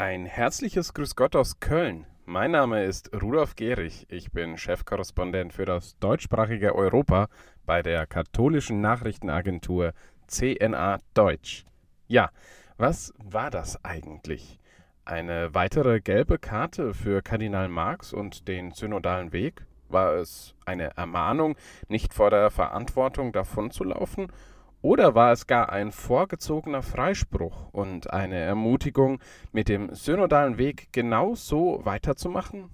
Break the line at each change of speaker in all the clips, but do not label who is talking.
Ein herzliches Grüß Gott aus Köln. Mein Name ist Rudolf Gehrig. Ich bin Chefkorrespondent für das deutschsprachige Europa bei der katholischen Nachrichtenagentur CNA Deutsch. Ja, was war das eigentlich? Eine weitere gelbe Karte für Kardinal Marx und den synodalen Weg? War es eine Ermahnung, nicht vor der Verantwortung davonzulaufen? Oder war es gar ein vorgezogener Freispruch und eine Ermutigung, mit dem synodalen Weg genau so weiterzumachen?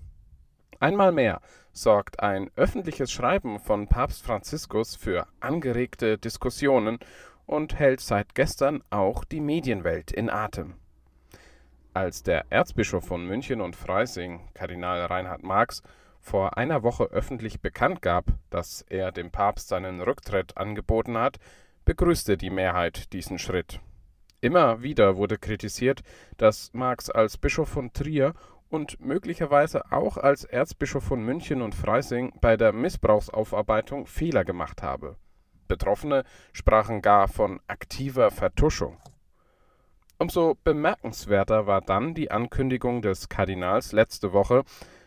Einmal mehr sorgt ein öffentliches Schreiben von Papst Franziskus für angeregte Diskussionen und hält seit gestern auch die Medienwelt in Atem. Als der Erzbischof von München und Freising, Kardinal Reinhard Marx, vor einer Woche öffentlich bekannt gab, dass er dem Papst seinen Rücktritt angeboten hat, begrüßte die Mehrheit diesen Schritt. Immer wieder wurde kritisiert, dass Marx als Bischof von Trier und möglicherweise auch als Erzbischof von München und Freising bei der Missbrauchsaufarbeitung Fehler gemacht habe. Betroffene sprachen gar von aktiver Vertuschung. Umso bemerkenswerter war dann die Ankündigung des Kardinals letzte Woche,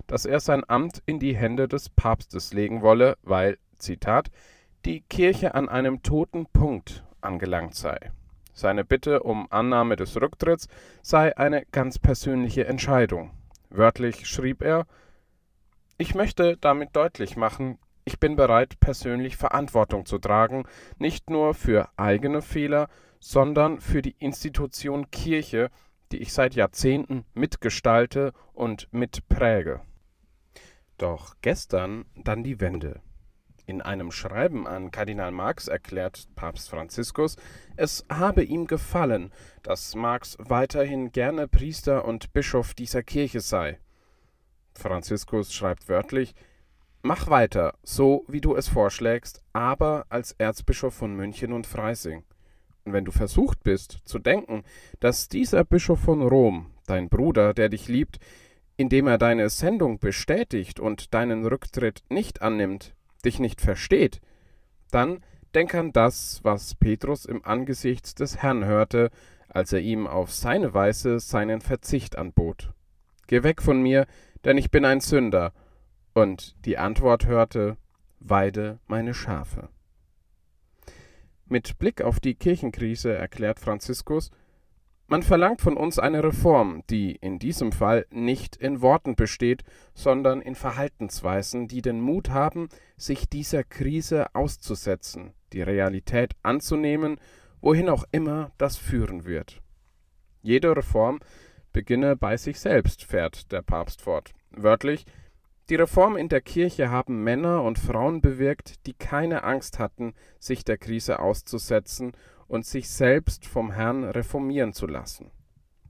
dass er sein Amt in die Hände des Papstes legen wolle, weil, Zitat, die Kirche an einem toten Punkt angelangt sei. Seine Bitte um Annahme des Rücktritts sei eine ganz persönliche Entscheidung. Wörtlich schrieb er Ich möchte damit deutlich machen, ich bin bereit, persönlich Verantwortung zu tragen, nicht nur für eigene Fehler, sondern für die Institution Kirche, die ich seit Jahrzehnten mitgestalte und mitpräge. Doch gestern dann die Wende. In einem Schreiben an Kardinal Marx erklärt Papst Franziskus, es habe ihm gefallen, dass Marx weiterhin gerne Priester und Bischof dieser Kirche sei. Franziskus schreibt wörtlich, Mach weiter, so wie du es vorschlägst, aber als Erzbischof von München und Freising. Und wenn du versucht bist zu denken, dass dieser Bischof von Rom, dein Bruder, der dich liebt, indem er deine Sendung bestätigt und deinen Rücktritt nicht annimmt, dich nicht versteht, dann denk an das, was Petrus im Angesicht des Herrn hörte, als er ihm auf seine Weise seinen Verzicht anbot. Geh weg von mir, denn ich bin ein Sünder. Und die Antwort hörte, Weide meine Schafe. Mit Blick auf die Kirchenkrise erklärt Franziskus, man verlangt von uns eine Reform, die in diesem Fall nicht in Worten besteht, sondern in Verhaltensweisen, die den Mut haben, sich dieser Krise auszusetzen, die Realität anzunehmen, wohin auch immer das führen wird. Jede Reform beginne bei sich selbst, fährt der Papst fort. Wörtlich, die Reform in der Kirche haben Männer und Frauen bewirkt, die keine Angst hatten, sich der Krise auszusetzen und sich selbst vom Herrn reformieren zu lassen.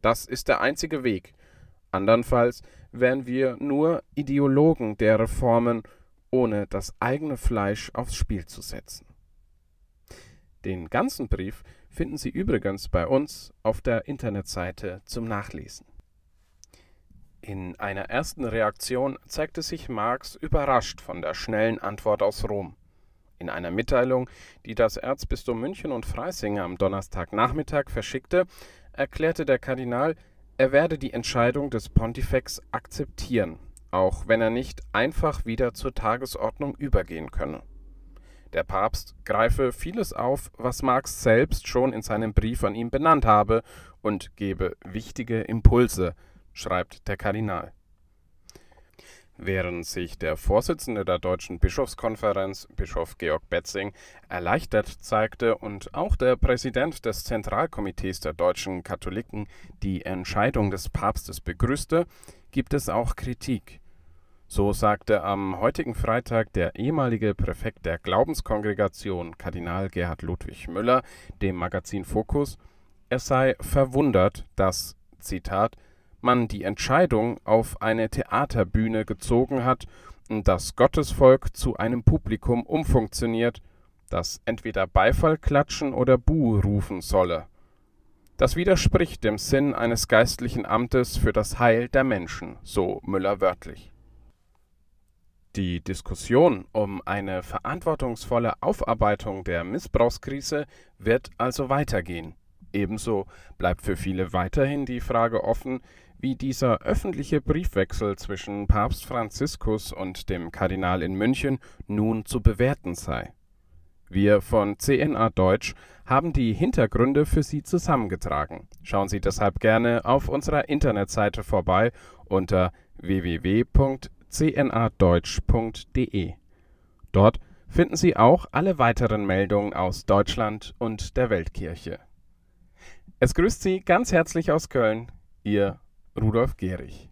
Das ist der einzige Weg. Andernfalls wären wir nur Ideologen der Reformen, ohne das eigene Fleisch aufs Spiel zu setzen. Den ganzen Brief finden Sie übrigens bei uns auf der Internetseite zum Nachlesen. In einer ersten Reaktion zeigte sich Marx überrascht von der schnellen Antwort aus Rom. In einer Mitteilung, die das Erzbistum München und Freising am Donnerstagnachmittag verschickte, erklärte der Kardinal, er werde die Entscheidung des Pontifex akzeptieren, auch wenn er nicht einfach wieder zur Tagesordnung übergehen könne. Der Papst greife vieles auf, was Marx selbst schon in seinem Brief an ihn benannt habe, und gebe wichtige Impulse, schreibt der Kardinal. Während sich der Vorsitzende der Deutschen Bischofskonferenz, Bischof Georg Betzing, erleichtert zeigte und auch der Präsident des Zentralkomitees der deutschen Katholiken die Entscheidung des Papstes begrüßte, gibt es auch Kritik. So sagte am heutigen Freitag der ehemalige Präfekt der Glaubenskongregation, Kardinal Gerhard Ludwig Müller, dem Magazin Focus, er sei verwundert, dass, Zitat, man die Entscheidung auf eine Theaterbühne gezogen hat und das Gottesvolk zu einem Publikum umfunktioniert, das entweder Beifall klatschen oder Buh rufen solle. Das widerspricht dem Sinn eines geistlichen Amtes für das Heil der Menschen, so Müller wörtlich. Die Diskussion um eine verantwortungsvolle Aufarbeitung der Missbrauchskrise wird also weitergehen. Ebenso bleibt für viele weiterhin die Frage offen, wie dieser öffentliche Briefwechsel zwischen Papst Franziskus und dem Kardinal in München nun zu bewerten sei. Wir von CNA Deutsch haben die Hintergründe für Sie zusammengetragen. Schauen Sie deshalb gerne auf unserer Internetseite vorbei unter www.cnadeutsch.de. Dort finden Sie auch alle weiteren Meldungen aus Deutschland und der Weltkirche. Es grüßt Sie ganz herzlich aus Köln, Ihr Rudolf Gehrig.